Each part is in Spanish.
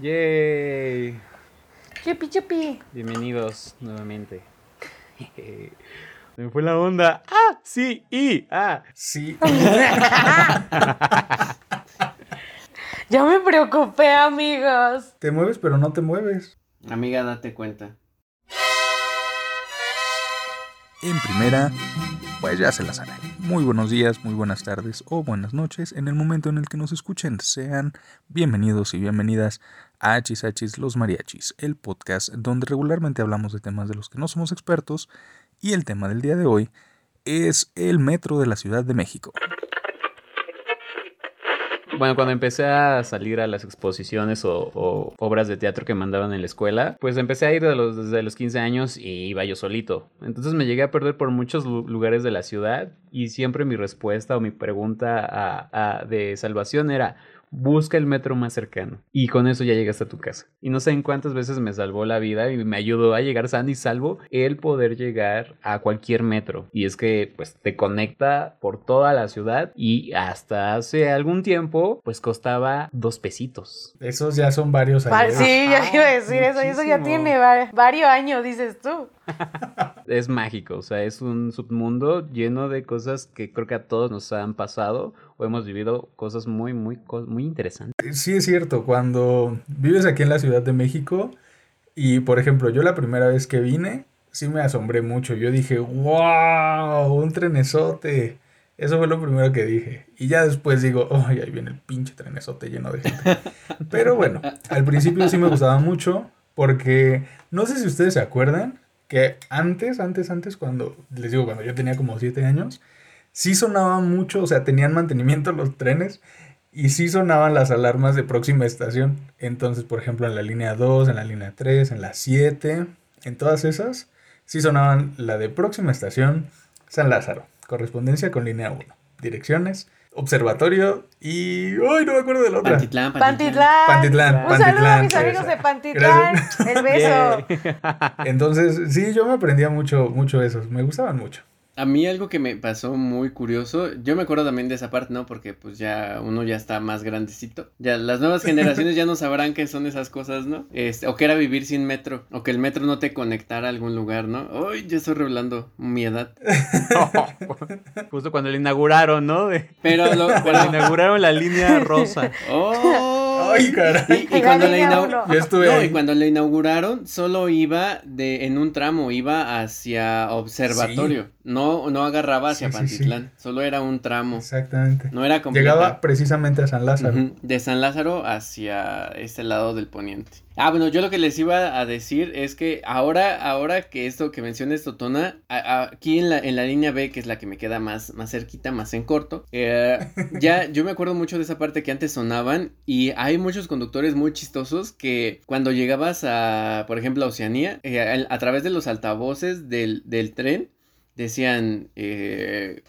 ¡Yay! Chupi, chupi. Bienvenidos nuevamente. Se me fue la onda. ¡Ah! Sí, y. ¡Ah! Sí. Ya me preocupé, amigos. Te mueves, pero no te mueves. Amiga, date cuenta. En primera, pues ya se la saben. Muy buenos días, muy buenas tardes o buenas noches en el momento en el que nos escuchen. Sean bienvenidos y bienvenidas Hachis Hachis Los Mariachis, el podcast donde regularmente hablamos de temas de los que no somos expertos y el tema del día de hoy es el metro de la Ciudad de México. Bueno, cuando empecé a salir a las exposiciones o, obras de teatro que mandaban en la escuela, pues empecé a ir desde los 15 años y iba yo solito. Entonces me llegué a perder por muchos lu- lugares de la ciudad y siempre mi respuesta o mi pregunta de salvación era, busca el metro más cercano. Y con eso ya llegaste a tu casa. Y no sé en cuántas veces me salvó la vida y me ayudó a llegar sano y salvo el poder llegar a cualquier metro. Y es que pues te conecta por toda la ciudad y hasta hace algún tiempo pues costaba dos pesitos. Esos ya son varios años. sí, ya iba a decir eso. Y eso ya muchísimo. tiene va- varios años, dices tú. Es mágico, o sea, es un submundo lleno de cosas que creo que a todos nos han pasado o hemos vivido cosas muy, muy, muy interesantes. Sí es cierto, cuando vives aquí en la Ciudad de México y por ejemplo yo la primera vez que vine, sí me asombré mucho. Yo dije, wow, un trenesote. Eso fue lo primero que dije. Y ya después digo, ay, ahí viene el pinche trenesote lleno de gente. Pero bueno, al principio sí me gustaba mucho porque no sé si ustedes se acuerdan que antes, antes, antes, cuando, les digo, cuando yo tenía como 7 años, sí sonaba mucho, o sea, tenían mantenimiento los trenes y sí sonaban las alarmas de próxima estación. Entonces, por ejemplo, en la línea 2, en la línea 3, en la 7, en todas esas, sí sonaban la de próxima estación San Lázaro, correspondencia con línea 1, direcciones, observatorio y... ¡Ay, no me acuerdo de la otra! Pantitlán, Pantitlán. Pantitlán. Pantitlán, Un saludo a mis amigos de Pantitlán. El beso. Entonces, sí, yo me aprendía mucho, mucho esos, me gustaban mucho. A mí algo que me pasó muy curioso, yo me acuerdo también de esa parte, ¿no? Porque pues ya uno ya está más grandecito. Ya las nuevas generaciones ya no sabrán qué son esas cosas, ¿no? Este, o que era vivir sin metro, o que el metro no te conectara a algún lugar, ¿no? Uy, yo estoy revelando mi edad. Justo cuando le inauguraron, ¿no? De- Pero lo, cuando pero- inauguraron la línea rosa. ¡Oh! ¡Ay, caray! Y, y La cuando le línea inau- uno. Yo estuve No, y cuando le inauguraron, solo iba de, en un tramo, iba hacia observatorio. No, no agarraba hacia Sí, sí, sí. Pantitlán. Solo era un tramo. Exactamente. No era completa. Llegaba precisamente a San Lázaro. Ujú, De San Lázaro hacia este lado del poniente. Ah, bueno, yo lo que les iba a decir es que ahora, ahora que esto que menciones Totona, a- aquí en la, en la línea B, que es la que me queda más, más cerquita, más en corto, eh, ya yo me acuerdo mucho de esa parte que antes sonaban y hay muchos conductores muy chistosos que cuando llegabas a, por ejemplo, a Oceanía, eh, a, a través de los altavoces del, del tren, decían, eh,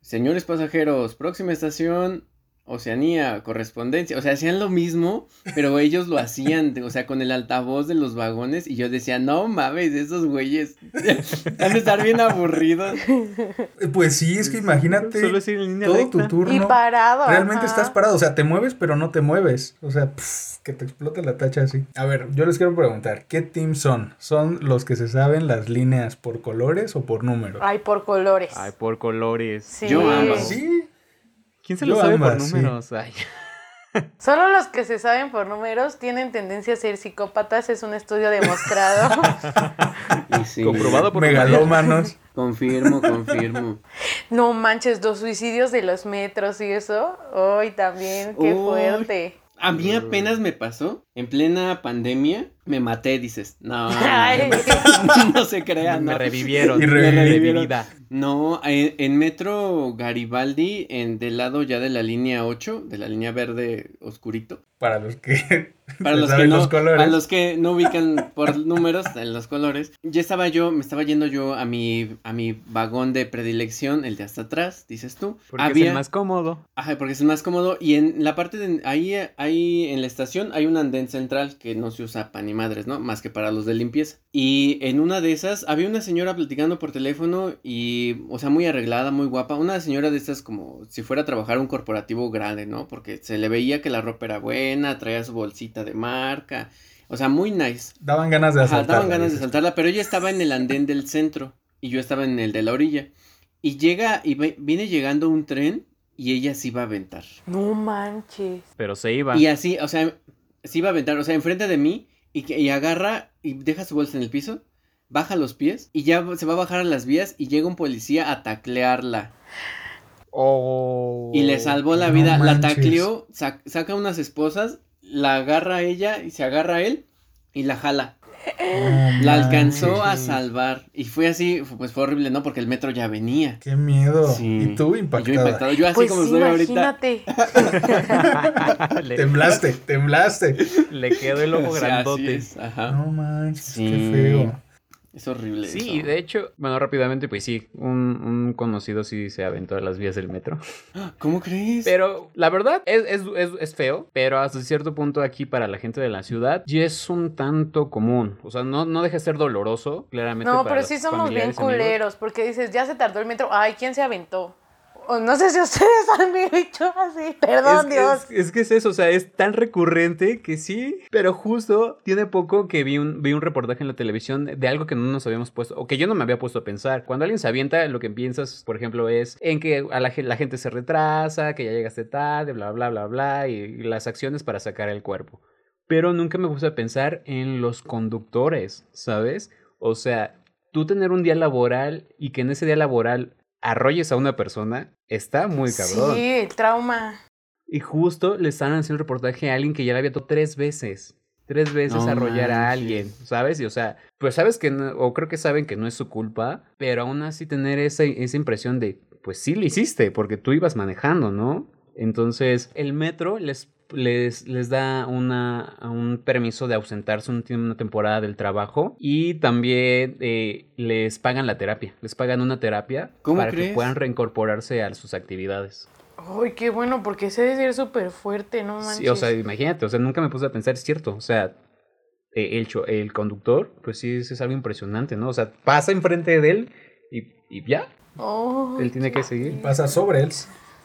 señores pasajeros, próxima estación, Oceanía, correspondencia, o sea, hacían lo mismo, pero ellos lo hacían, o sea, con el altavoz de los vagones y yo decía, no mames, esos güeyes han de estar bien aburridos. Eh, Pues sí, es que imagínate Solo es ir en línea todo recta. tu turno. Y parado. Realmente ajá. estás parado, o sea, te mueves pero no te mueves. O sea, pff, que te explote la tacha así. A ver, yo les quiero preguntar, ¿qué team son? ¿Son los que se saben las líneas por colores o por números? Ay, por colores. Ay, por colores. Sí. Yo ambas. Sí. ¿Quién se Yo lo sabe por números? Ay. Solo los que se saben por números tienen tendencia a ser psicópatas, es un estudio demostrado. Y sí, Comprobado por Megalómanos. Confirmo, confirmo. no manches, los suicidios de los metros y eso. Hoy también, qué Uy. fuerte. A mí apenas me pasó, en plena pandemia, me maté, dices, no, Ay. no se crea, Me no. revivieron. Y Me revivieron. No, en, en Metro Garibaldi, en del lado ya de la línea 8, de la línea verde oscurito. Para los que Para los, que no, los colores. para los que no ubican por números en los colores, ya estaba yo, me estaba yendo yo a mi, a mi vagón de predilección, el de hasta atrás, dices tú. Porque es el más cómodo. ajá, porque es el más cómodo y en la parte de ahí, ahí en la estación hay un andén central que no se usa para ni madres, ¿no? Más que para los de limpieza. Y en una de esas había una señora platicando por teléfono y, o sea, muy arreglada, muy guapa. Una señora de estas como si fuera a trabajar un corporativo grande, ¿no? Porque se le veía que la ropa era buena, traía su bolsita de marca. O sea, muy nice. Daban ganas de Ajá, asaltarla. daban ganas de dices. saltarla, pero ella estaba en el andén del centro y yo estaba en el de la orilla. Y llega, y ve- viene llegando un tren y ella se iba a aventar. No manches. Pero se iba. Y así, o sea, se iba a aventar, o sea, enfrente de mí y, que- y agarra y deja su bolsa en el piso, baja los pies y ya se va a bajar a las vías y llega un policía a taclearla. Oh. Y le salvó la no vida, la tacleó, sac- saca unas esposas, la agarra a ella y se agarra a él y la jala. La alcanzó a salvar y fue así, pues fue horrible, ¿no? Porque el metro ya venía. Qué miedo. Sí. Y tú Y yo impactado, yo así Pues como estoy ahorita. imagínate. le, Temblaste, temblaste. le quedó el ojo O sea, así grandote. es, ajá. No manches, Sí. qué feo. Es horrible. Sí, eso. de hecho, bueno, rápidamente, pues sí, un, un conocido sí se aventó a las vías del metro. ¿Cómo crees? Pero la verdad es, es, es, es feo, pero hasta cierto punto aquí para la gente de la ciudad ya es un tanto común. O sea, no, no deja de ser doloroso, claramente. No, para pero los sí somos bien amigos. culeros, porque dices, ya se tardó el metro, ay, ¿quién se aventó? No sé si ustedes han dicho así, perdón es, Dios. Es, es que es eso, o sea, es tan recurrente que sí, pero justo tiene poco que vi un, vi un reportaje en la televisión de algo que no nos habíamos puesto, o que yo no me había puesto a pensar. Cuando alguien se avienta, lo que piensas, por ejemplo, es en que a la, la gente se retrasa, que ya llegaste tarde, bla, bla, bla, bla, y, y las acciones para sacar el cuerpo. Pero nunca me puse a pensar en los conductores, ¿sabes? O sea, tú tener un día laboral y que en ese día laboral arrolles a una persona, está muy cabrón. Sí, el trauma. Y justo le están haciendo un reportaje a alguien que ya le había tocado tres veces. Tres veces No arrollar a alguien, ¿sabes? Y o sea, pues sabes que, no- o creo que saben que no es su culpa, pero aún así tener esa, esa impresión de, pues sí lo hiciste, porque tú ibas manejando, ¿no? Entonces, el metro les, les, les da una, un permiso de ausentarse un, una temporada del trabajo y también eh, les pagan la terapia, les pagan una terapia ¿Cómo para que puedan reincorporarse a sus actividades. Ay, qué bueno, porque ese debe ser súper fuerte, no manches. Sí, o sea, imagínate, o sea, nunca me puse a pensar, es cierto, o sea, eh, el, cho- el conductor, pues sí, es, es algo impresionante, ¿no? O sea, pasa enfrente de él y, y ya, él tiene que seguir. Pasa sobre él.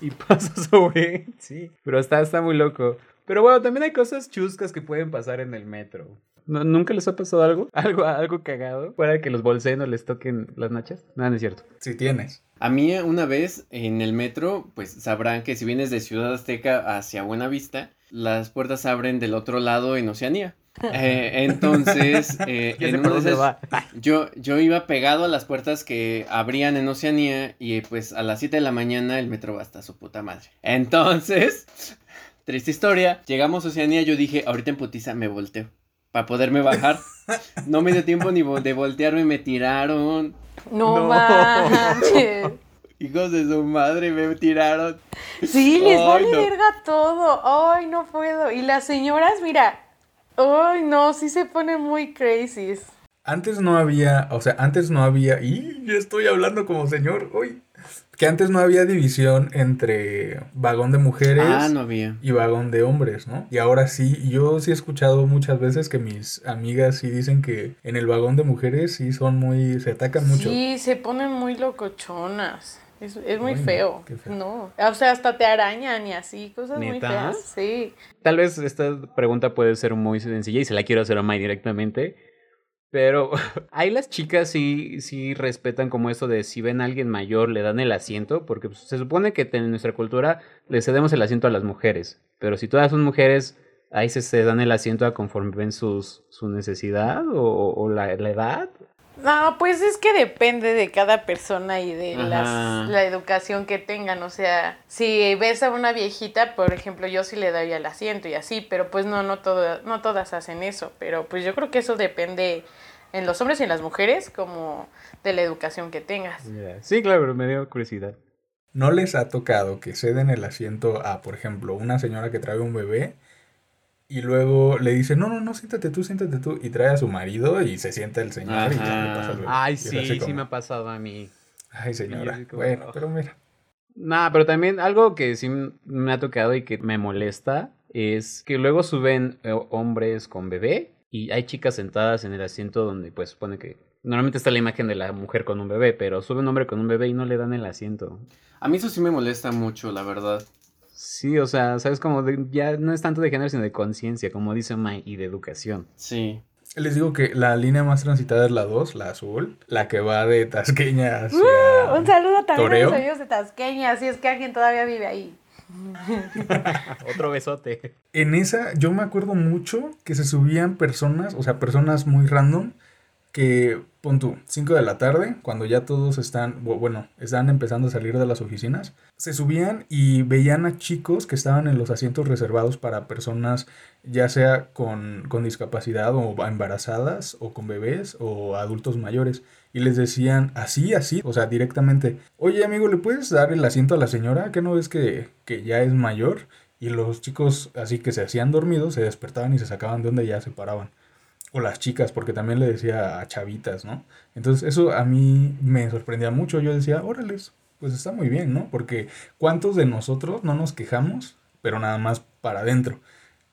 Y pasa sobre sí. Pero está, está muy loco. Pero bueno, también hay cosas chuscas que pueden pasar en el metro. ¿No- ¿Nunca les ha pasado algo? ¿Algo, algo cagado? ¿Fuera que los bolseen o les toquen las nachas? No, no es cierto. Si tienes. A mí una vez en el metro, pues sabrán que si vienes de Ciudad Azteca hacia Buenavista, las puertas abren del otro lado en Oceanía. Eh, entonces, eh, en de yo, yo iba pegado a las puertas que abrían en Oceanía y pues a las 7 de la mañana el metro va hasta su puta madre. Entonces, triste historia, llegamos a Oceanía, yo dije, ahorita en putiza me volteo para poderme bajar. No me dio tiempo ni de voltearme, me tiraron. no, No. manches. Hijos de su madre, me tiraron. Sí, les Ay, vale no. verga todo. Ay, no puedo. Y las señoras, mira. Ay, no, sí se ponen muy crazy. Antes no había, o sea, antes no había, y ya estoy hablando como señor, uy, que antes no había división entre vagón de mujeres Ah, no había. y vagón de hombres, ¿no? Y ahora sí, yo sí he escuchado muchas veces que mis amigas sí dicen que en el vagón de mujeres sí son muy, se atacan mucho. Sí, se ponen muy locochonas. Es, es muy Ay, feo. No. O sea, hasta te arañan y así, cosas muy feas. Sí. Tal vez esta pregunta puede ser muy sencilla y se la quiero hacer a Mai directamente. Pero ahí las chicas sí, sí respetan como eso de si ven a alguien mayor le dan el asiento, porque pues, se supone que en nuestra cultura le cedemos el asiento a las mujeres. Pero si todas son mujeres, ahí se, se dan el asiento a conforme ven sus, su necesidad o, o la, la edad. No, pues es que depende de cada persona y de las, la educación que tengan. O sea, si ves a una viejita, por ejemplo, yo sí le doy el asiento y así, pero pues no, no, todo, no todas hacen eso. Pero pues yo creo que eso depende en los hombres y en las mujeres, como de la educación que tengas. Sí, claro, pero me dio curiosidad. ¿No les ha tocado que ceden el asiento a, por ejemplo, una señora que trae un bebé y luego le dice, no, no, no, siéntate tú, siéntate tú, y trae a su marido y se sienta el señor y ya le Ajá. pasa el bebé? Ay, sí, sí me ha pasado a mí. Ay, señora, como, bueno, "Oh". pero mira. Nah, pero también algo que sí me ha tocado y que me molesta es que luego suben eh, hombres con bebé y hay chicas sentadas en el asiento donde pues supone que normalmente está la imagen de la mujer con un bebé, pero sube un hombre con un bebé y no le dan el asiento. A mí eso sí me molesta mucho, la verdad. Sí, o sea, sabes como de- ya no es tanto de género sino de conciencia, como dice Mai, y de educación. Sí. Les digo que la línea más transitada es la 2, la azul, la que va de Tasqueña hacia... Un saludo también Toreo. a los amigos de Tasqueña, si es que alguien todavía vive ahí. Otro besote. En esa yo me acuerdo mucho que se subían personas, o sea, personas muy random, que, pon tú, 5 de la tarde, cuando ya todos están, bu- bueno, están empezando a salir de las oficinas, se subían y veían a chicos que estaban en los asientos reservados para personas ya sea con, con discapacidad o embarazadas o con bebés o adultos mayores. Y les decían así, así, o sea, directamente, oye amigo, ¿le puedes dar el asiento a la señora? ¿Que no ves que, que ya es mayor? Y los chicos así que se hacían dormidos, se despertaban y se sacaban de donde ya se paraban. O las chicas, porque también le decía a chavitas, ¿no? Entonces eso a mí me sorprendía mucho. Yo decía, órales, pues está muy bien, ¿no? Porque ¿cuántos de nosotros no nos quejamos, pero nada más para adentro?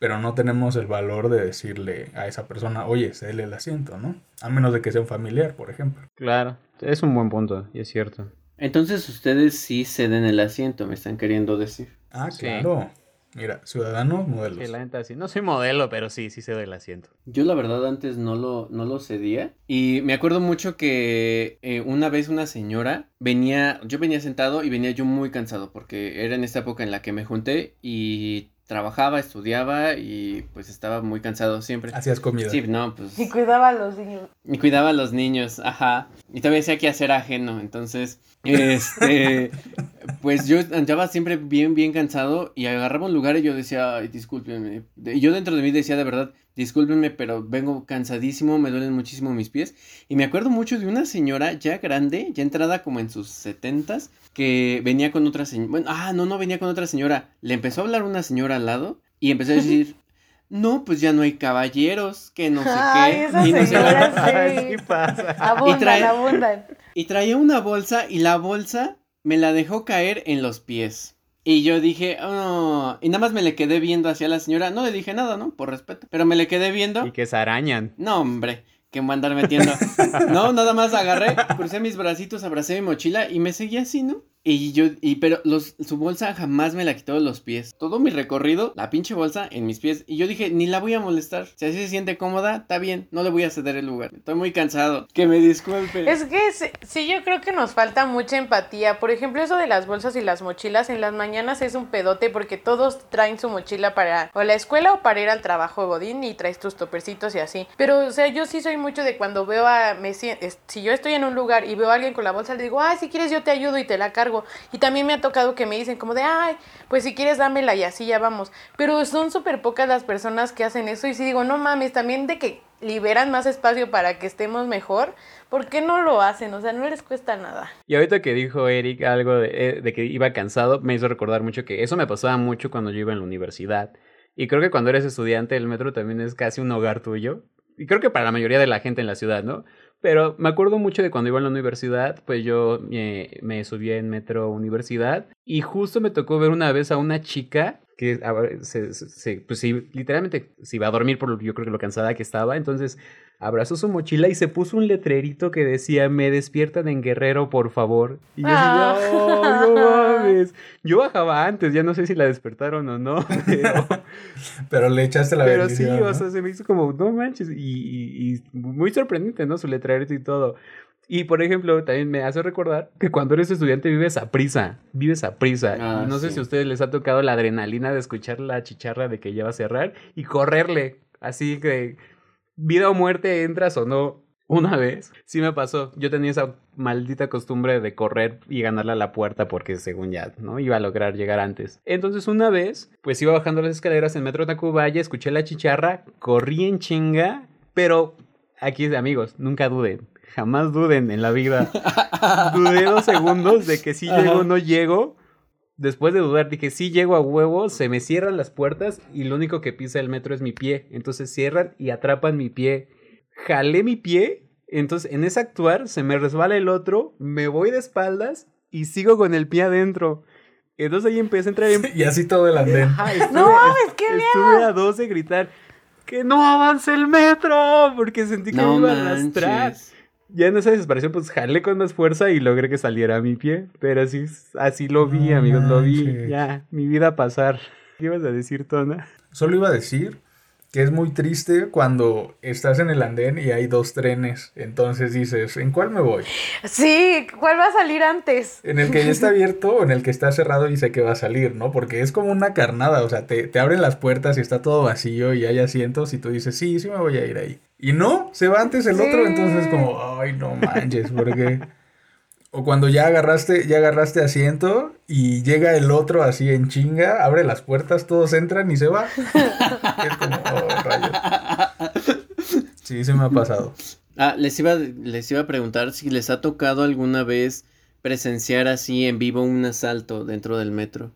Pero no tenemos el valor de decirle a esa persona, oye, cédele el asiento, ¿no? A menos de que sea un familiar, por ejemplo. Claro, es un buen punto, y es cierto. Entonces ustedes sí ceden el asiento, me están queriendo decir. Ah, Sí. claro. Mira, ciudadanos, Que modelos. la neta sí, no soy modelo, pero sí, sí se doy el asiento. Yo la verdad antes no lo, no lo cedía y me acuerdo mucho que eh, una vez una señora venía, yo venía sentado y venía yo muy cansado porque era en esta época en la que me junté y trabajaba, estudiaba y pues estaba muy cansado siempre. Hacías comida. Sí, no, pues... Y cuidaba a los niños. Y cuidaba a los niños, ajá. Y todavía hacía que hacer ajeno. Entonces, este, pues yo andaba siempre bien, bien cansado y agarraba un lugar y yo decía, ay, discúlpenme. Y yo dentro de mí decía de verdad, discúlpenme, pero vengo cansadísimo, me duelen muchísimo mis pies. Y me acuerdo mucho de una señora ya grande, ya entrada como en sus setentas, que venía con otra señora. Bueno, ah, no, no venía con otra señora. Le empezó a hablar una señora al lado y empezó a decir. No, pues ya no hay caballeros, que no sé Ay, qué. esas y no sé señoras cuánto. sí. ¿Qué pasa? Abundan, trae- abundan. Y traía una bolsa y la bolsa me la dejó caer en los pies. Y yo dije, oh, y nada más me le quedé viendo hacia la señora. No le dije nada, ¿no? Por respeto. Pero me le quedé viendo. Y que se arañan. No, hombre, que me andar metiendo. No, nada más agarré, crucé mis bracitos, abracé mi mochila y me seguí así, ¿no? Y yo, y pero los, su bolsa jamás me la quitó de los pies. Todo mi recorrido, la pinche bolsa en mis pies. Y yo dije, ni la voy a molestar. Si así se siente cómoda, está bien, no le voy a ceder el lugar. Estoy muy cansado. Que me disculpe. Es que sí, yo creo que nos falta mucha empatía. Por ejemplo, eso de las bolsas y las mochilas en las mañanas es un pedote porque todos traen su mochila para o la escuela o para ir al trabajo godín y traes tus topercitos y así. Pero, o sea, yo sí soy mucho de cuando veo a... Me, si yo estoy en un lugar y veo a alguien con la bolsa, le digo, ay, si quieres yo te ayudo y te la cargo. Y también me ha tocado que me dicen como de, ay, pues si quieres dámela y así ya vamos. Pero son súper pocas las personas que hacen eso y sí digo, no mames, también de que liberan más espacio para que estemos mejor, ¿por qué no lo hacen? O sea, no les cuesta nada. Y ahorita que dijo Eric algo de, eh, de que iba cansado, me hizo recordar mucho que eso me pasaba mucho cuando yo iba en la universidad. Y creo que cuando eres estudiante, el metro también es casi un hogar tuyo. Y creo que para la mayoría de la gente en la ciudad, ¿no? Pero me acuerdo mucho de cuando iba en la universidad, pues yo me subía en metro universidad y justo me tocó ver una vez a una chica que a ver, se, se- se- pues sí, literalmente se iba a dormir por lo, yo creo que lo cansada que estaba, entonces abrazó su mochila y se puso un letrerito que decía, me despiertan en Guerrero, por favor. Y yo Ah. así, "Oh, no mames. Yo bajaba antes, ya no sé si la despertaron o no, pero... Pero le echaste la Pero sí, o sea, se me hizo como, no manches, y, y- y muy sorprendente, ¿no? Su letrerito y todo. Y, por ejemplo, también me hace recordar que cuando eres estudiante vives a prisa, vives a prisa. Ah, no sé sí. si a ustedes les ha tocado la adrenalina de escuchar la chicharra de que ya va a cerrar y correrle, así que vida o muerte, entras o no. Una vez, sí me pasó. Yo tenía esa maldita costumbre de correr y ganarle a la puerta porque según ya, ¿no? Iba a lograr llegar antes. Entonces una vez, pues iba bajando las escaleras en Metro Tacubaya, escuché la chicharra, corrí en chinga, pero aquí, amigos, nunca duden. Jamás duden en la vida. Dudé dos segundos de que si llego o no llego. Después de dudar, dije, sí llego a huevo, se me cierran las puertas y lo único que pisa el metro es mi pie. Entonces cierran y atrapan mi pie. Jalé mi pie, entonces en ese actuar se me resbala el otro, me voy de espaldas y sigo con el pie adentro. Entonces ahí empecé a entrar en... Y así todo el andén. Ajá, estuve- No mames, qué Estuve a dos de gritar que no avance el metro porque sentí que No me iba a arrastrar. manches. Ya en esa desesperación pues jalé con más fuerza y logré que saliera a mi pie, pero así, así lo vi, No amigos, lo vi. manches. Ya, mi vida a pasar. ¿Qué ibas a decir, Tona? Solo iba a decir que es muy triste cuando estás en el andén y hay dos trenes. Entonces dices, ¿en cuál me voy? Sí, ¿cuál va a salir antes? ¿En el que ya está abierto o en el que está cerrado y sé que va a salir, ¿no? Porque es como una carnada, o sea, te, te abren las puertas y está todo vacío y hay asientos y tú dices, sí, sí me voy a ir ahí. Y no, se va antes el otro, entonces como, ay, no manches, porque... O cuando ya agarraste, ya agarraste asiento y llega el otro así en chinga, abre las puertas, todos entran y se va. es como, oh, rayos. Sí, se me ha pasado. Ah, les iba, les iba a preguntar si les ha tocado alguna vez presenciar así en vivo un asalto dentro del metro.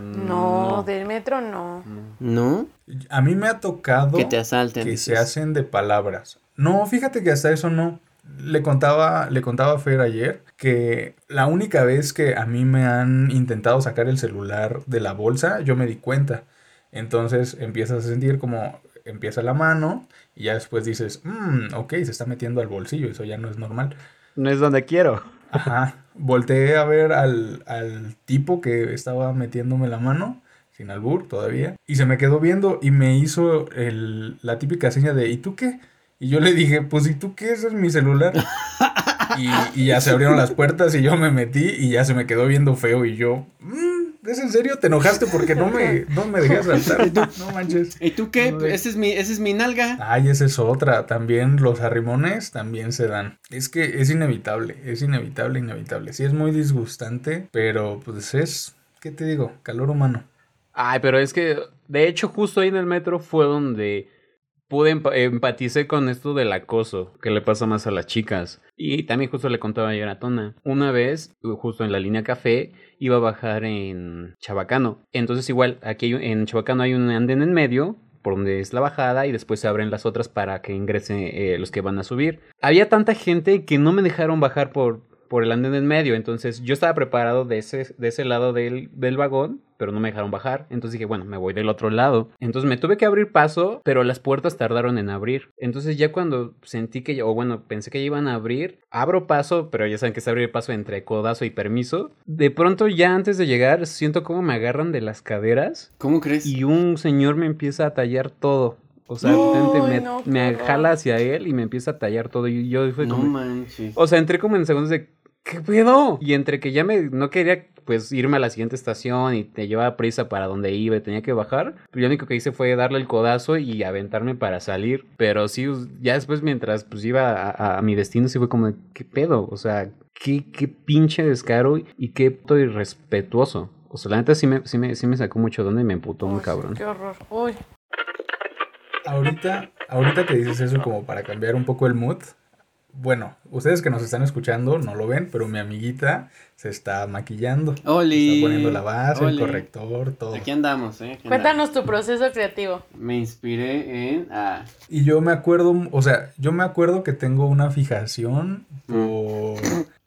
No, del metro no. ¿No? A mí me ha tocado... Que te asalten. que se hacen de palabras. No, fíjate que hasta eso no. Le contaba, le contaba a Fer ayer que la única vez que a mí me han intentado sacar el celular de la bolsa, yo me di cuenta. Entonces empiezas a sentir como empieza la mano y ya después dices, "Mm, ok, se está metiendo al bolsillo, eso ya no es normal. No es donde quiero. Ajá. Volteé a ver al, al tipo que estaba metiéndome la mano, sin albur todavía, y se me quedó viendo y me hizo el, la típica seña de ¿y tú qué? Y yo le dije, pues ¿y tú qué? Ese es mi celular. y, y ya se abrieron las puertas y yo me metí y ya se me quedó viendo feo y yo, "Mm, ¿es en serio? ¿Te enojaste porque no me, no me dejé saltar? No manches. ¿Y tú qué? No, Ese es mi, ese es mi nalga. Ay, esa es otra. También los arrimones también se dan. Es que es inevitable, es inevitable, inevitable. Sí es muy disgustante, pero pues es, ¿qué te digo? Calor humano. Ay, pero es que, de hecho, justo ahí en el metro fue donde pude empaticé con esto del acoso que le pasa más a las chicas. Y también justo le contaba ayer a Tona. Una vez, justo en la línea café, iba a bajar en Chabacano. Entonces igual, aquí en Chabacano hay un andén en medio por donde es la bajada y después se abren las otras para que ingresen eh, los que van a subir. Había tanta gente que no me dejaron bajar por, por el andén en medio, entonces yo estaba preparado de ese, de ese lado del, del vagón, pero no me dejaron bajar, entonces dije, bueno, me voy del otro lado. Entonces me tuve que abrir paso, pero las puertas tardaron en abrir. Entonces ya cuando sentí que, ya- o bueno, pensé que ya iban a abrir, abro paso, pero ya saben que es abrir paso entre codazo y permiso. De pronto ya antes de llegar, siento como me agarran de las caderas ¿Cómo crees? y un señor me empieza a tallar todo. O sea, me, no, me jala hacia él y me empieza a tallar todo. Y yo fue no como... manches. O sea, entré como en segundos de... ¿Qué pedo? Y entre que ya me... No quería pues irme a la siguiente estación y te llevaba prisa para donde iba y tenía que bajar. Pero lo único que hice fue darle el codazo y aventarme para salir. Pero sí, ya después mientras pues iba a, a- a mi destino sí fue como... de, ¿Qué pedo? O sea, qué, qué pinche descaro y qué puto irrespetuoso. O sea, la neta sí me, sí me, sí me sacó mucho donde y me emputó muy Uy, cabrón. Qué horror. Uy. Ahorita, ahorita que dices eso como para cambiar un poco el mood. Bueno, ustedes que nos están escuchando no lo ven, pero mi amiguita se está maquillando. Oli. Está poniendo la base, Oli. el corrector, todo. Aquí andamos, ¿eh? Aquí Cuéntanos tu proceso creativo. Me inspiré en... Ah, Y yo me acuerdo, o sea, yo me acuerdo que tengo una fijación Mm. por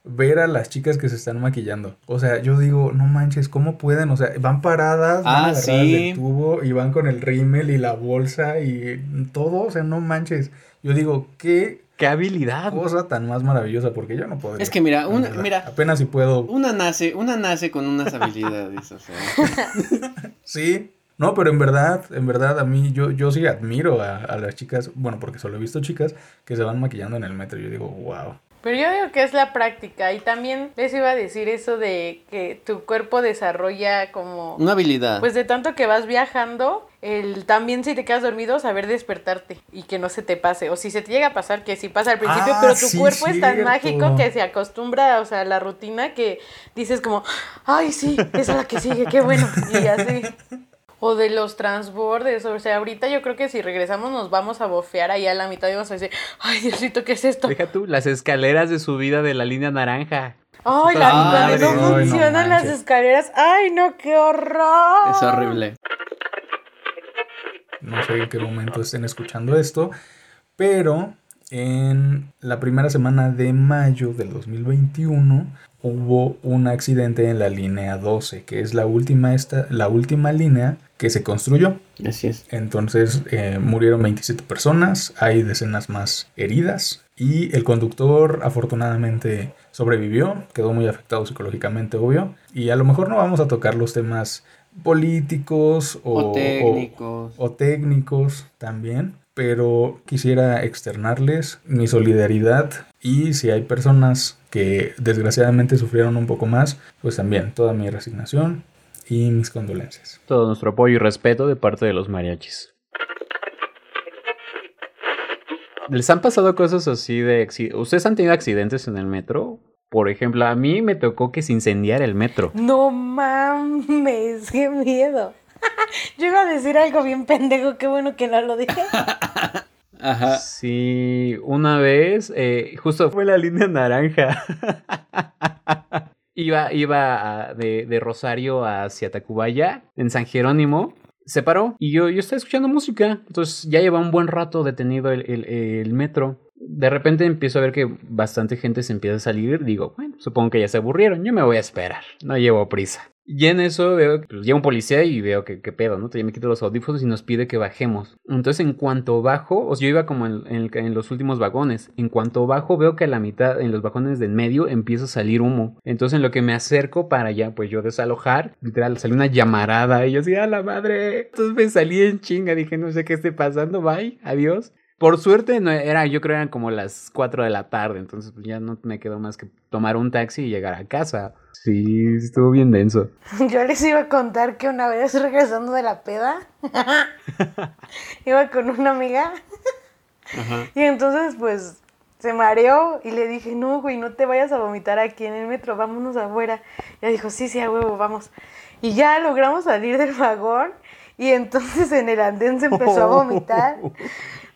ver a las chicas que se están maquillando. O sea, yo digo, no manches, ¿cómo pueden? O sea, van paradas, van Ah, agarradas sí. del tubo y van con el rímel y la bolsa y todo, o sea, no manches. Yo digo, qué ¡Qué habilidad! cosa tan más maravillosa, porque yo no podría. Es que mira, una- mira. Apenas si puedo. una nace, una nace con unas habilidades, o sea. Sí. No, pero en verdad, en verdad, a mí, yo, yo sí admiro a, a las chicas, bueno, porque solo he visto chicas que se van maquillando en el metro. Yo digo, wow. Pero yo digo que es la práctica y también les iba a decir eso de que tu cuerpo desarrolla como... Una habilidad. Pues de tanto que vas viajando, el también si te quedas dormido, saber despertarte y que no se te pase. O si se te llega a pasar, que sí pasa al principio, Ah, pero tu sí, cuerpo es tan mágico que se acostumbra, o sea, a la rutina que dices como, ay, sí, esa es la que sigue, qué bueno. Y así. O de los transbordes, o sea, ahorita yo creo que si regresamos nos vamos a bofear ahí a la mitad y vamos a decir, ay, Diosito, ¿qué es esto? Deja tú, las escaleras de subida de la línea naranja. Ay, la, cuando no no funcionan las escaleras, ay, no, qué horror. Es horrible. No sé en qué momento estén escuchando esto, pero en la primera semana de mayo del 2021 hubo un accidente en la línea 12, que es la última, esta, la última línea que se construyó. Así es. Entonces eh, murieron 27 personas, hay decenas más heridas y el conductor afortunadamente sobrevivió, quedó muy afectado psicológicamente, obvio. Y a lo mejor no vamos a tocar los temas políticos o, O técnicos. o técnicos también, pero quisiera externarles mi solidaridad y si hay personas que desgraciadamente sufrieron un poco más, pues también toda mi resignación y mis condolencias. Todo nuestro apoyo y respeto de parte de los mariachis. ¿Les han pasado cosas así de... ¿Ustedes han tenido accidentes en el metro? Por ejemplo, a mí me tocó que se incendiara el metro. No mames, qué miedo. Yo iba a decir algo bien pendejo, qué bueno que no lo dije. Ajá. Sí, una vez, eh, justo fue la línea naranja. iba iba a- de, de Rosario hacia Tacubaya, en San Jerónimo. Se paró y yo, yo estaba escuchando música. Entonces ya lleva un buen rato detenido el, el- metro. De repente empiezo a ver que bastante gente se empieza a salir. Digo, supongo que ya se aburrieron. Yo me voy a esperar. No llevo prisa. Y en eso veo que pues, llega un policía y veo que qué pedo, ¿no? Ya me quito los audífonos y nos pide que bajemos. Entonces en cuanto bajo, o sea, yo iba como en, en los últimos vagones. En cuanto bajo veo que a la mitad, en los vagones de en medio, empieza a salir humo. Entonces en lo que me acerco para ya, pues yo desalojar, literal, salió una llamarada. Y yo así, ¡a la madre! Entonces me salí en chinga, dije, no sé qué esté pasando, bye, adiós. Por suerte, no era, yo creo eran como las 4 de la tarde, entonces pues, ya no me quedó más que tomar un taxi y llegar a casa. Sí, estuvo bien denso. Yo les iba a contar que una vez regresando de la peda, iba con una amiga Ajá. y entonces pues se mareó y le dije, no, güey, no te vayas a vomitar aquí en el metro, vámonos afuera. Y ella dijo, sí, sí, a huevo, vamos. Y ya logramos salir del vagón y entonces en el andén se empezó a vomitar.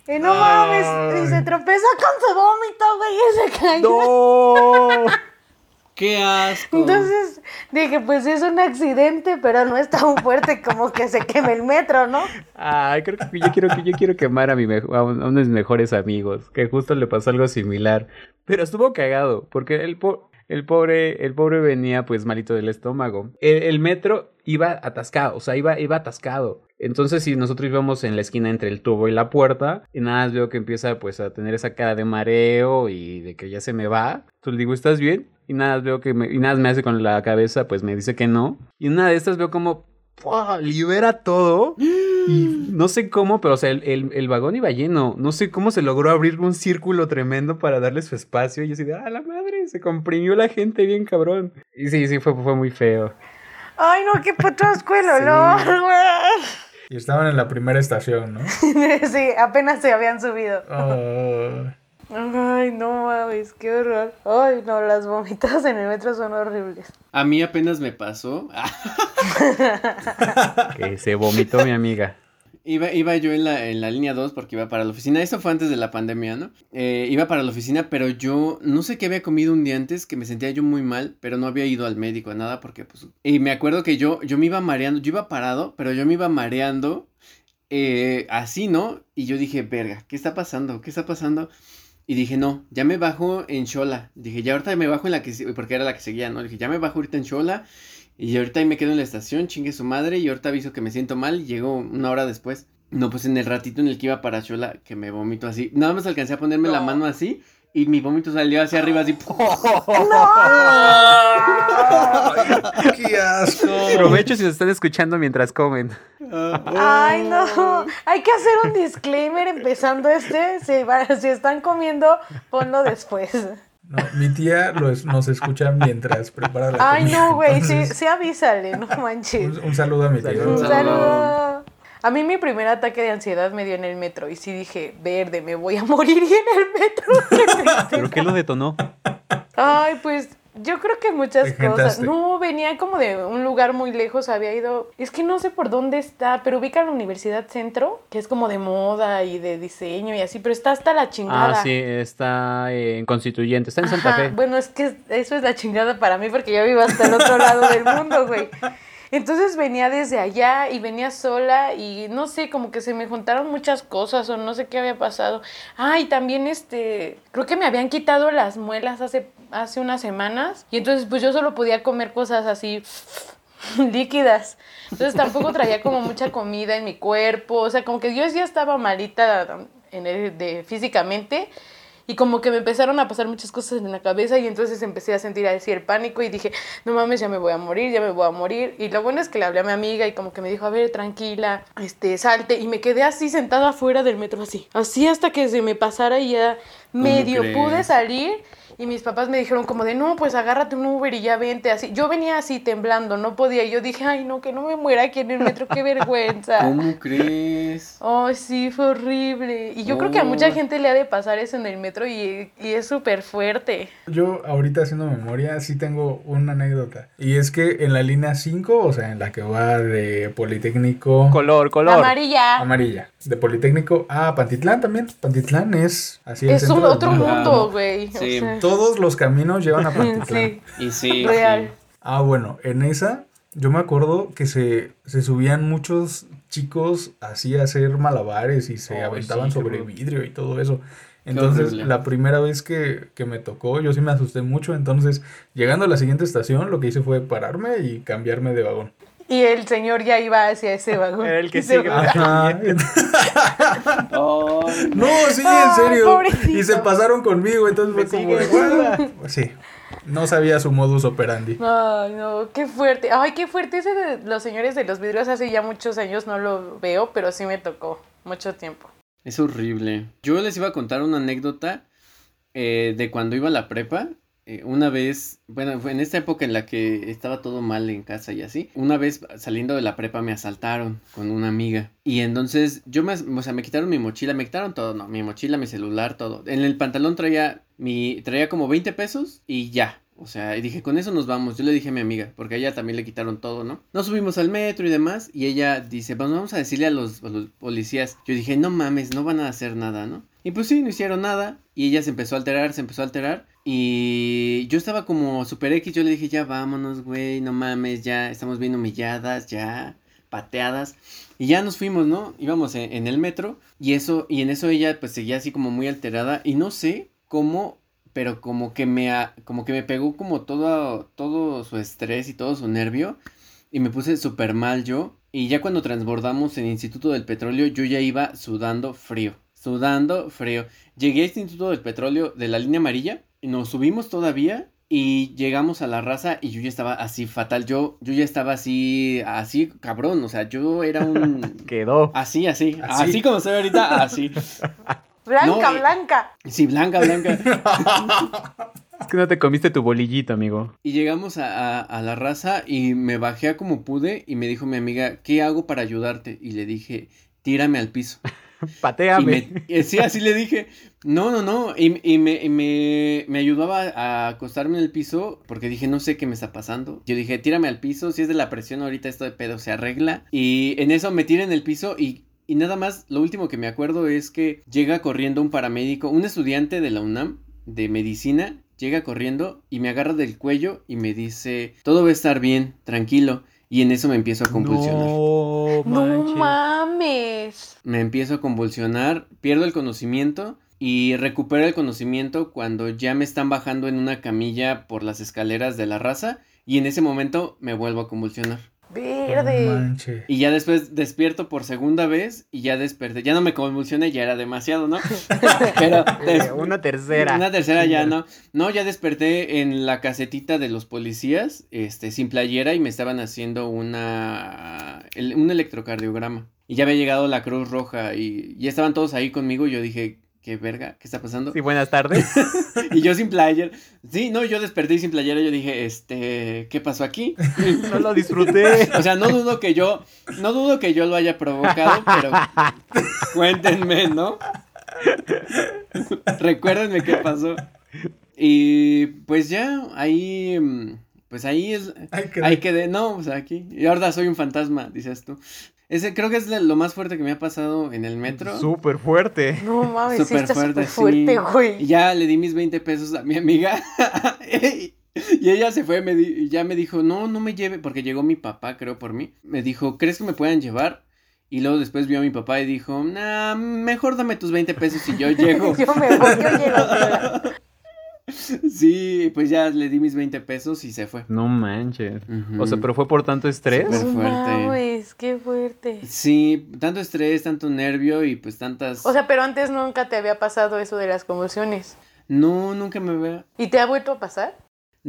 Y no mames, y se tropezó con su vómito, güey, y se cayó. ¡No! ¡Qué asco! Entonces dije, pues es un accidente, pero no es tan fuerte como que se queme el metro, ¿no? Ay, creo que yo quiero, yo quiero quemar a, mi mejo- a un- a uno de mis mejores amigos, que justo le pasó algo similar. Pero estuvo cagado, porque el, po- el pobre, el pobre venía pues malito del estómago. El, metro iba atascado, o sea, iba, iba atascado. Entonces, si nosotros íbamos en la esquina entre el tubo y la puerta, y nada más veo que empieza pues a tener esa cara de mareo y de que ya se me va. Entonces le digo, ¿estás bien? Y nada más veo que me, y nada más me hace con la cabeza, pues me dice que no. Y una de estas veo como ¡pua! libera todo. Y no sé cómo, pero o sea, el, el- el vagón iba lleno. No sé cómo se logró abrir un círculo tremendo para darle su espacio. Y yo así de, ¡ah, la madre! Se comprimió la gente bien cabrón. Y sí, sí, fue, fue muy feo. Ay, no, qué puto asco el olor, güey. Y estaban en la primera estación, ¿no? Sí, apenas se habían subido. Ah, Ay, no mames, qué horror. Ay, no, las vomitadas en el metro son horribles. A mí apenas me pasó. Que se vomitó mi amiga. Iba, iba yo en la, en la línea 2 porque iba para la oficina. Eso fue antes de la pandemia, ¿no? Eh, iba para la oficina, pero yo no sé qué había comido un día antes que me sentía yo muy mal, pero no había ido al médico, a nada, porque pues... Y me acuerdo que yo, yo me iba mareando, yo iba parado, pero yo me iba mareando eh, así, ¿no? Y yo dije, verga, ¿qué está pasando? ¿Qué está pasando? Y dije, no, ya me bajo en Chola. Dije, ya ahorita me bajo en la que, porque era la que seguía, ¿no? Dije, ya me bajo ahorita en Chola. Y ahorita ahí me quedo en la estación, chingue su madre, y ahorita aviso que me siento mal, y llego una hora después. No, pues en el ratito en el que iba para Chola, que me vomito así. Nada más alcancé a ponerme la mano así, y mi vómito salió hacia arriba así. ¡Qué asco! Provecho si nos están escuchando mientras comen. Ay, no. Hay que hacer un disclaimer empezando este. Si, si están comiendo, ponlo después. No, mi tía lo es- nos escucha mientras prepara la Ay, comida, no, güey. Sí, sí avísale, no manches. Un, un saludo a mi tía. Un saludo. saludo. A mí mi primer ataque de ansiedad me dio en el metro y sí dije, verde, me voy a morir y en el metro. ¿Pero qué lo detonó? Ay, pues yo creo que muchas cosas. No, venía como de un lugar muy lejos, había ido. Es que no sé por dónde está, pero ubica la Universidad Centro, que es como de moda y de diseño y así, pero está hasta la chingada. Ah, sí, está en Constituyente, está en Santa Ajá, Fe. Bueno, es que eso es la chingada para mí porque yo vivo hasta el otro lado del mundo, güey. Entonces venía desde allá y venía sola y no sé, como que se me juntaron muchas cosas o no sé qué había pasado. Ah, y también este, creo que me habían quitado las muelas hace, hace unas semanas y entonces pues yo solo podía comer cosas así líquidas. Entonces tampoco traía como mucha comida en mi cuerpo, o sea, como que yo ya estaba malita en el, de, físicamente y como que me empezaron a pasar muchas cosas en la cabeza y entonces empecé a sentir así el pánico y dije, no mames, ya me voy a morir, ya me voy a morir. Y lo bueno es que le hablé a mi amiga y como que me dijo, a ver, tranquila, este, salte. Y me quedé así sentada afuera del metro, así, así hasta que se me pasara y ya medio pude salir y mis papás me dijeron como de, no, pues agárrate un Uber y ya vente así. Yo venía así temblando, no podía. Y yo dije, ay, no, que no me muera aquí en el metro, qué vergüenza. ¿Cómo crees? Oh, sí, fue horrible. Y yo creo que a mucha gente le ha de pasar eso en el metro y, y es súper fuerte. Yo ahorita haciendo memoria sí tengo una anécdota. Y es que en la línea 5, o sea, en la que va de Politécnico... Color, color. Amarilla. Amarilla. De Politécnico a Pantitlán también. Pantitlán es así. Es un otro mundo, güey. Sí. O sea, todos los caminos llevan a Pantitlán. Sí. Y sí. Real. Ah, bueno, en esa yo me acuerdo que se, se subían muchos chicos así a hacer malabares y se Oh, aventaban sí, sobre vidrio y todo eso. Entonces, la primera vez que, que me tocó, yo sí me asusté mucho. Entonces, llegando a la siguiente estación, lo que hice fue pararme y cambiarme de vagón. Y el señor ya iba hacia ese vagón. Era el que sigue. Oh, No, sí, en serio. pobrecito. Y se pasaron conmigo, entonces Me fue como de. "Guau". Sí. No sabía su modus operandi. Ay, no, qué fuerte. Ay, qué fuerte ese de los señores de los vidrios. Hace ya muchos años no lo veo, pero sí me tocó mucho tiempo. Es horrible. Yo les iba a contar una anécdota eh, de cuando iba a la prepa. Eh, una vez, bueno, fue en esta época en la que estaba todo mal en casa y así. Una vez saliendo de la prepa me asaltaron con una amiga. Y entonces yo me, o sea, me quitaron mi mochila, me quitaron todo, no, mi mochila, mi celular, todo. En el pantalón traía mi, traía como 20 pesos y ya. O sea, y dije, con eso nos vamos. Yo le dije a mi amiga, porque a ella también le quitaron todo, ¿no? Nos subimos al metro y demás, y ella dice, pues vamos a decirle a los, a los policías. Yo dije, no mames, no van a hacer nada, ¿no? Y pues sí, no hicieron nada, y ella se empezó a alterar, se empezó a alterar, y yo estaba como super X, yo le dije, ya vámonos, güey, no mames, ya estamos bien humilladas, ya pateadas. Y ya nos fuimos, ¿no? Íbamos en, en el metro, y eso, y en eso ella pues seguía así como muy alterada, y no sé cómo pero como que me como que me pegó como todo todo su estrés y todo su nervio y me puse súper mal yo y ya cuando transbordamos en Instituto del Petróleo yo ya iba sudando frío sudando frío llegué a este Instituto del Petróleo de la línea amarilla y nos subimos todavía y llegamos a la raza y yo ya estaba así fatal yo yo ya estaba así así cabrón o sea yo era un Quedó. así así Así. así, como estoy ahorita así Blanca, No, blanca. sí blanca blanca Es que no te comiste tu bolillito, amigo. Y llegamos a, a- a la raza y me bajé a como pude y me dijo mi amiga, ¿qué hago para ayudarte? Y le dije, tírame al piso. Pateame. me, eh, sí, así le dije, no, no, no. Y, y me, y me, me ayudaba a acostarme en el piso porque dije, no sé qué me está pasando. Yo dije, tírame al piso, si es de la presión ahorita esto de pedo se arregla. Y en eso me tiré en el piso y... Y nada más, lo último que me acuerdo es que llega corriendo un paramédico, un estudiante de la UNAM de medicina, llega corriendo y me agarra del cuello y me dice, todo va a estar bien, tranquilo. Y en eso me empiezo a convulsionar. No, No mames. Me empiezo a convulsionar, pierdo el conocimiento y recupero el conocimiento cuando ya me están bajando en una camilla por las escaleras de la raza y en ese momento me vuelvo a convulsionar. Verde. Y ya después despierto por segunda vez y ya desperté. Ya no me convulsioné, ya era demasiado, ¿no? Pero des- Eh, Una tercera. Una tercera ya no. No, ya desperté en la casetita de los policías, este, sin playera y me estaban haciendo una, el- un electrocardiograma. Y ya había llegado la Cruz Roja y ya estaban todos ahí conmigo y yo dije, ¿qué verga? ¿Qué está pasando? Sí, buenas tardes. Y yo sin playera. Sí, no, yo desperté y sin playera yo dije, este, ¿qué pasó aquí? No lo disfruté. O sea, no dudo que yo, no dudo que yo lo haya provocado, pero cuéntenme, ¿no? Recuérdenme qué pasó. Y pues ya, ahí, pues ahí es, Ay, qué ahí quedé, no, o sea, aquí. Y ahora soy un fantasma, dices tú. Ese creo que es lo más fuerte que me ha pasado en el metro. Súper fuerte. No mames, sí Súper está fuerte, súper fuerte, sí. güey. Y ya le di mis 20 pesos a mi amiga. Y ella se fue, me di- ya me dijo, no, no me lleve, porque llegó mi papá, creo, por mí. Me dijo, ¿crees que me puedan llevar? Y luego después vio a mi papá y dijo, nah, mejor dame tus 20 pesos y yo llego. Yo me voy, yo llego. sí, pues ya le di mis 20 pesos y se fue. No manches. O sea, pero fue por tanto estrés. Súper No fuerte. mames, qué fuerte. Sí, tanto estrés, tanto nervio y pues tantas... O sea, pero antes nunca te había pasado eso de las convulsiones. no, nunca me vea. ¿Y te ha vuelto a pasar?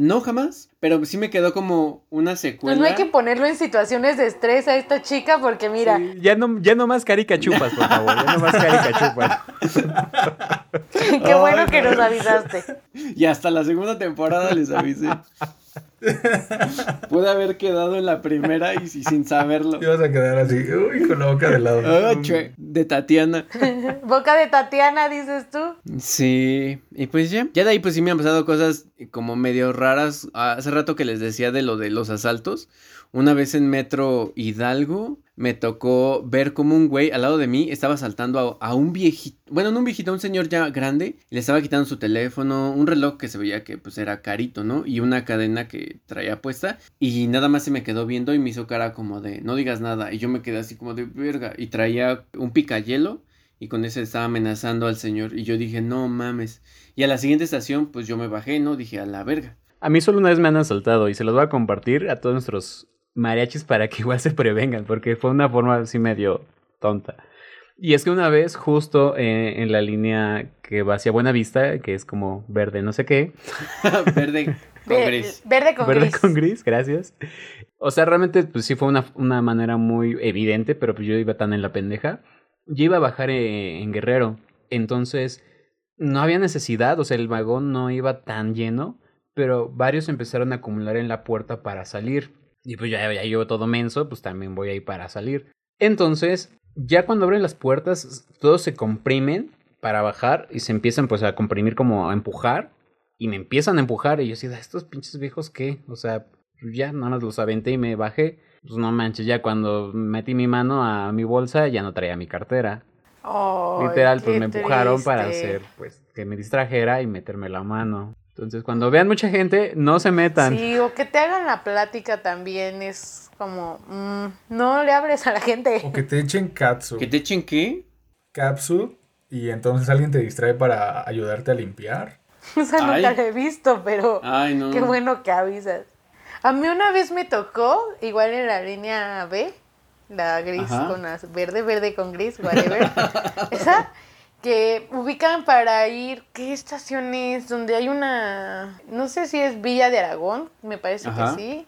No, jamás. Pero sí me quedó como una secuela. Pues no hay que ponerlo en situaciones de estrés a esta chica porque mira, Sí, ya no, ya no más caricachupas, por favor. Ya no más caricachupas. qué bueno que nos avisaste. Y hasta la segunda temporada les avisé. Pude haber quedado en la primera y, sin saberlo. Te vas a quedar así, uy, con la boca de lado. Ah, chue, de Tatiana. Boca de Tatiana, dices tú. Sí, y pues ya. Ya de ahí pues sí me han pasado cosas como medio raras. Hace rato que les decía de lo de los asaltos. Una vez en Metro Hidalgo me tocó ver como un güey al lado de mí estaba asaltando a, un viejito, bueno, no un viejito, un señor ya grande, y le estaba quitando su teléfono, un reloj que se veía que pues era carito, ¿no? Y una cadena que traía puesta, y nada más se me quedó viendo y me hizo cara como de, no digas nada, y yo me quedé así como de verga, y traía un picayelo, y con ese estaba amenazando al señor, y yo dije, no mames, y a la siguiente estación pues yo me bajé, ¿no? Dije, a la verga. A mí solo una vez me han asaltado y se los voy a compartir a todos nuestros mariachis para que igual se prevengan, porque fue una forma así medio tonta. Y es que una vez, justo eh, en la línea que va hacia Buenavista, que es como verde no sé qué, Verde con gris. Verde con verde gris. con gris, gracias. O sea, realmente, pues sí fue una, una manera muy evidente, pero pues yo iba tan en la pendeja. Yo iba a bajar eh, en Guerrero, entonces no había necesidad, o sea, el vagón no iba tan lleno, pero varios empezaron a acumular en la puerta para salir. Y pues ya, ya yo todo menso, pues también voy ahí para salir. Entonces, ya cuando abren las puertas, todos se comprimen para bajar y se empiezan pues a comprimir como a empujar. Y me empiezan a empujar y yo decía, estos pinches viejos qué? O sea, ya nada más los aventé y me bajé. Pues no manches, ya cuando metí mi mano a mi bolsa ya no traía mi cartera. Ay, Literal, pues me empujaron para hacer, pues, que me distrajera y meterme la mano. Entonces, cuando vean mucha gente, no se metan. Sí, o que te hagan la plática también es como, mm, no le abres a la gente. O que te echen katsu. ¿Que te echen qué? Katsu. Y entonces alguien te distrae para ayudarte a limpiar. O sea, nunca lo he visto, pero Ay, no. qué bueno que avisas. A mí una vez me tocó, igual en la línea B, la gris Ajá. con las verde, verde con gris, whatever. Esa, que ubican para ir, ¿qué estación es? Donde hay una, no sé si es Villa de Aragón, me parece Ajá. que sí.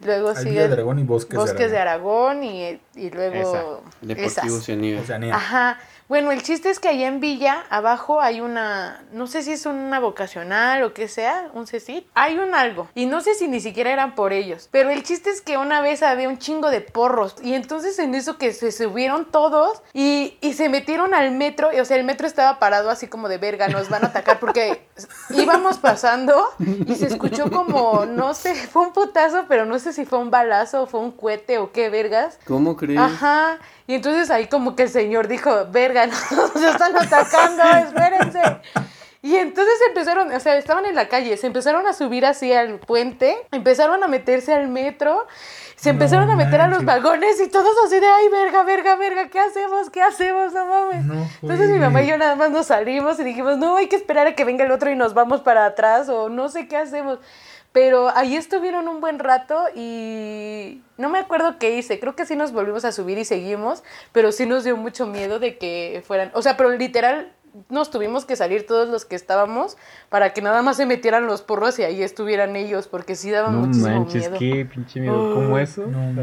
Luego Hay sigue Villa de Dragón y Bosques, Bosques de de Aragón. Aragón y, y luego Deportivo esas. Oceanía. Oceanía. Ajá. Bueno, el chiste es que allá en Villa, abajo hay una, no sé si es una vocacional o qué sea, un CECIT. Hay un algo. Y no sé si ni siquiera eran por ellos. Pero el chiste es que una vez había un chingo de porros. Y entonces en eso que se subieron todos y, y se metieron al metro. Y, o sea, el metro estaba parado así como de verga, nos van a atacar. Porque íbamos pasando y se escuchó como, no sé, fue un putazo, pero no sé si fue un balazo o fue un cohete o qué vergas. ¿Cómo crees? Ajá. Y entonces ahí como que el señor dijo, verga, nos están atacando, espérense. Y entonces empezaron, o sea, estaban en la calle, se empezaron a subir así al puente, empezaron a meterse al metro, se empezaron No a meter a los vagones y todos así de, ay, verga, verga, verga, ¿qué hacemos? ¿Qué hacemos? No mames. No Entonces mi mamá y yo nada más nos salimos y dijimos, no, hay que esperar a que venga el otro y nos vamos para atrás o no sé qué hacemos. Pero ahí estuvieron un buen rato y no me acuerdo qué hice. Creo que sí nos volvimos a subir y seguimos, pero sí nos dio mucho miedo de que fueran, o sea, pero literal nos tuvimos que salir todos los que estábamos para que nada más se metieran los porros y ahí estuvieran ellos, porque sí daban No muchísimo manches, miedo. qué pinche miedo. ¿Cómo eso? No.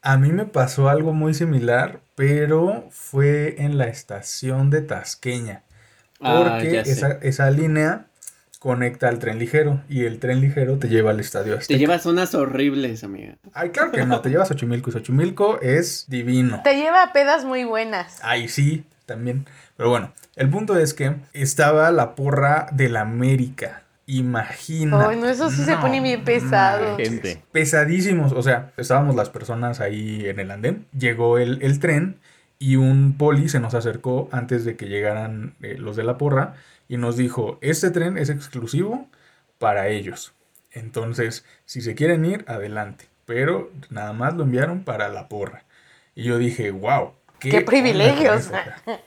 A mí me pasó algo muy similar, pero fue en la estación de Tasqueña. Ah, Porque esa línea conecta al tren ligero y el tren ligero te lleva al estadio Te Azteca. llevas unas horribles, amiga. Ay, claro que no, te llevas a Xochimilco y Xochimilco es divino. Te lleva a pedas muy buenas. Ay, sí, también. Pero bueno, el punto es que estaba la porra del América. Imagina. Ay, no, eso sí se pone bien pesado. Gente. Pesadísimos. O sea, estábamos las personas ahí en el andén. Llegó el, el tren y un poli se nos acercó antes de que llegaran eh, los de la porra y nos dijo, este tren es exclusivo para ellos. Entonces, si se quieren ir, adelante. Pero nada más lo enviaron para la porra. Y yo dije, wow. ¡Qué, privilegios!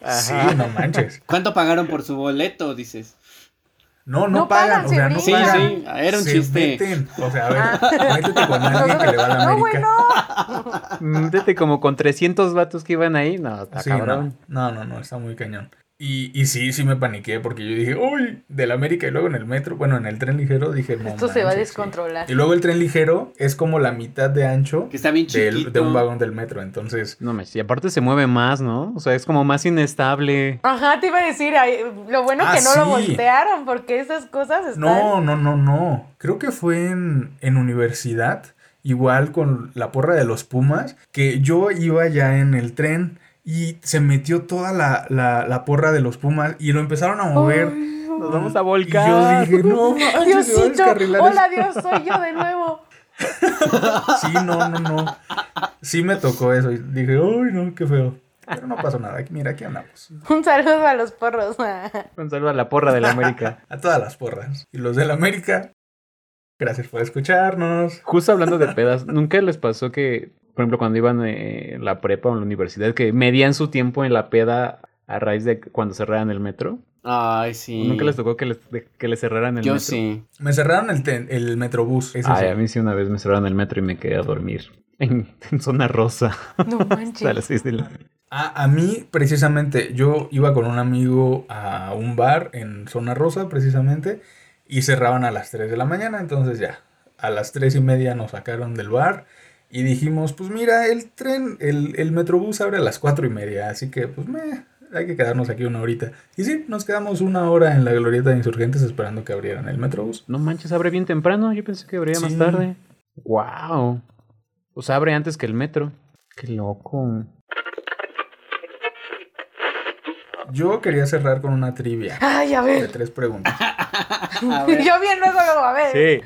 Sí, no manches. ¿Cuánto pagaron por su boleto, dices? No, no, pagan, o sea, no sí, pagan. Sí, era un se chiste. Meten. O sea, a ver, métete con alguien que le va a la No, América. bueno. Métete como con 300 vatos que iban ahí. No, está Sí, cabrón. no, no, no, no, está muy cañón. Y, y sí, sí me paniqué porque yo dije, uy, del América y luego en el metro, bueno, en el tren ligero dije, no Esto se va a manches, sí". descontrolar. Y luego el tren ligero es como la mitad de ancho Que está bien del- chiquito. de un vagón del metro, entonces... No me y aparte se mueve más, ¿no? O sea, es como más inestable. Ajá, te iba a decir, lo bueno Ah, que no lo voltearon, porque esas cosas están... No, no, no, no. Creo que fue en, en universidad, igual con la porra de los Pumas, que yo iba ya en el tren y se metió toda la, la, la porra de los Pumas y lo empezaron a mover. Nos vamos a Y volcar. yo dije, no, manches, Diosito, hola esto". Dios, soy yo de nuevo. Sí, no, no, no. Sí me tocó eso y dije, uy, no, qué feo. Pero no pasó nada. Mira, aquí andamos. Un saludo a los porros. Un saludo a la porra de la América. A todas las porras. Y los del América, gracias por escucharnos. Justo hablando de pedas, ¿nunca les pasó que, por ejemplo, cuando iban eh, en la prepa o en la universidad, que medían su tiempo en la peda a raíz de cuando cerraran el metro? Ay, sí. ¿Nunca les tocó que les, de- que les cerraran el Yo metro? sí. Me cerraron el, ten- el metrobús. ese Ay, sí. a mí sí una vez me cerraron el metro y me quedé a dormir. En, en zona rosa. No a las manches. seis de la... A, a mí, precisamente, yo iba con un amigo a un bar en Zona Rosa, precisamente, y cerraban a las 3 de la mañana, entonces ya, a las 3 y media nos sacaron del bar y dijimos, pues mira, el tren, el, el metrobús abre a las 4 y media, así que pues me, hay que quedarnos aquí una horita. Y sí, nos quedamos una hora en la glorieta de insurgentes esperando que abrieran el metrobús. No manches, abre bien temprano. Yo pensé que abría más tarde. Wow. O sea, abre antes que el metro. Qué loco. Yo quería cerrar con una trivia Ay, a de ver. tres preguntas. A ver. Yo bien luego, luego, a ver. Sí.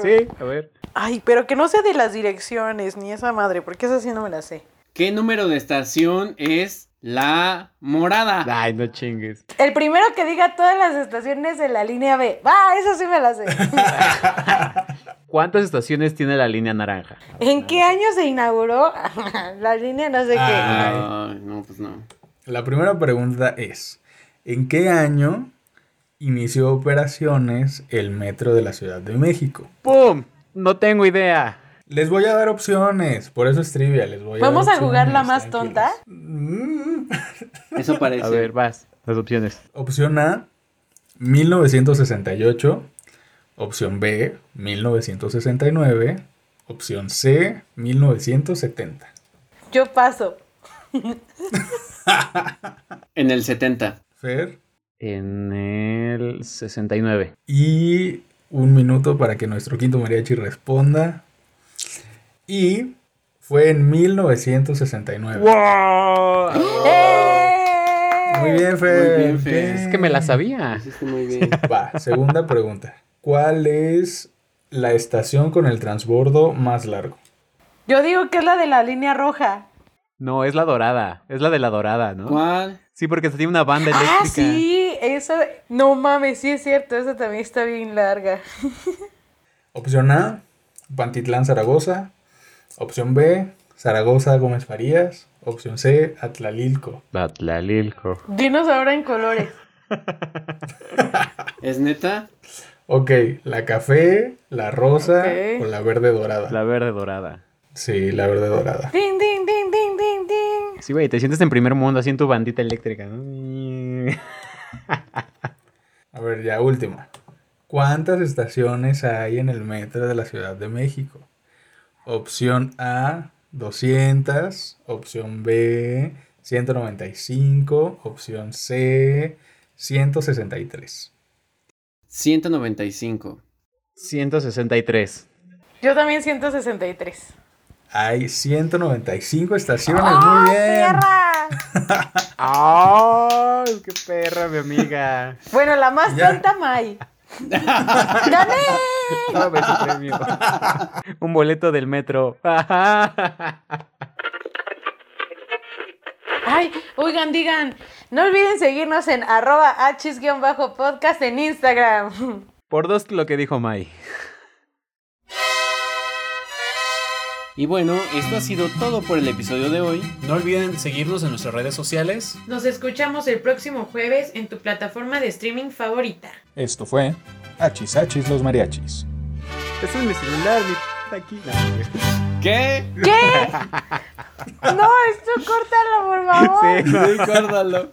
Sí, a ver. Ay, pero que no sé de las direcciones ni esa madre, porque esa sí no me la sé. ¿Qué número de estación es la morada? Ay, no chingues. El primero que diga todas las estaciones de la línea B. Va, esa sí me la sé. ¿Cuántas estaciones tiene la línea naranja? ¿En qué año se inauguró la línea no sé qué? Ay, no, pues no. La primera pregunta es, ¿en qué año inició operaciones el metro de la Ciudad de México? ¡Pum! No tengo idea. Les voy a dar opciones, por eso es trivia, les voy a ¿Vamos dar a jugar la más tonta? Mm. Eso parece. A ver, vas. Las opciones. Opción A, 1968. Opción B, 1969. Opción C, 1970. Yo paso. En el 70. Fer. En el 69. Y un minuto para que nuestro quinto mariachi responda. Y fue en 1969. ¡Wow! ¡Eh! Muy bien, Fer. Muy bien, Fer. Es que me la sabía. Muy bien. Va, segunda pregunta. ¿Cuál es la estación con el transbordo más largo? Yo digo que es la de la línea roja. No, es la dorada. Es la de la dorada, ¿no? ¿Cuál? Sí, porque tiene una banda eléctrica. Ah, sí, esa. No mames, sí es cierto, esa también está bien larga. Opción A, Pantitlán, Zaragoza. Opción B, Zaragoza, Gómez Farías. Opción C, Atlalilco. Batlalilco. Dinos ahora en colores. ¿Es neta? Ok, la café, la rosa Ok. o la verde dorada. La verde dorada. Sí, la verde dorada. Ding, ding, ding, ding, ding, ding. Sí, güey, te sientes en primer mundo así en tu bandita eléctrica, ¿no? Ver, ya última. ¿Cuántas estaciones hay en el metro de la Ciudad de México? Opción A, 200. Opción B, 195. Opción C, 163. 195. 163. Yo también 163. Hay 195 estaciones. ¡Ah, Muy bien. perra! ¡Ay, qué perra, mi amiga! Bueno, la más Ya. tonta, Mai. ¡Gané! Dame su premio. Un boleto del metro. Ay, oigan, digan, no olviden seguirnos en arroba his-podcast en Instagram. Por dos lo que dijo Mai. Y bueno, esto ha sido todo por el episodio de hoy. No olviden seguirnos en nuestras redes sociales. Nos escuchamos el próximo jueves en tu plataforma de streaming favorita. Esto fue Hachis Hachis los Mariachis. Este es mi celular, mi aquí. ¿Qué? ¿Qué? No, esto córtalo, por favor. Sí. Recuérdalo.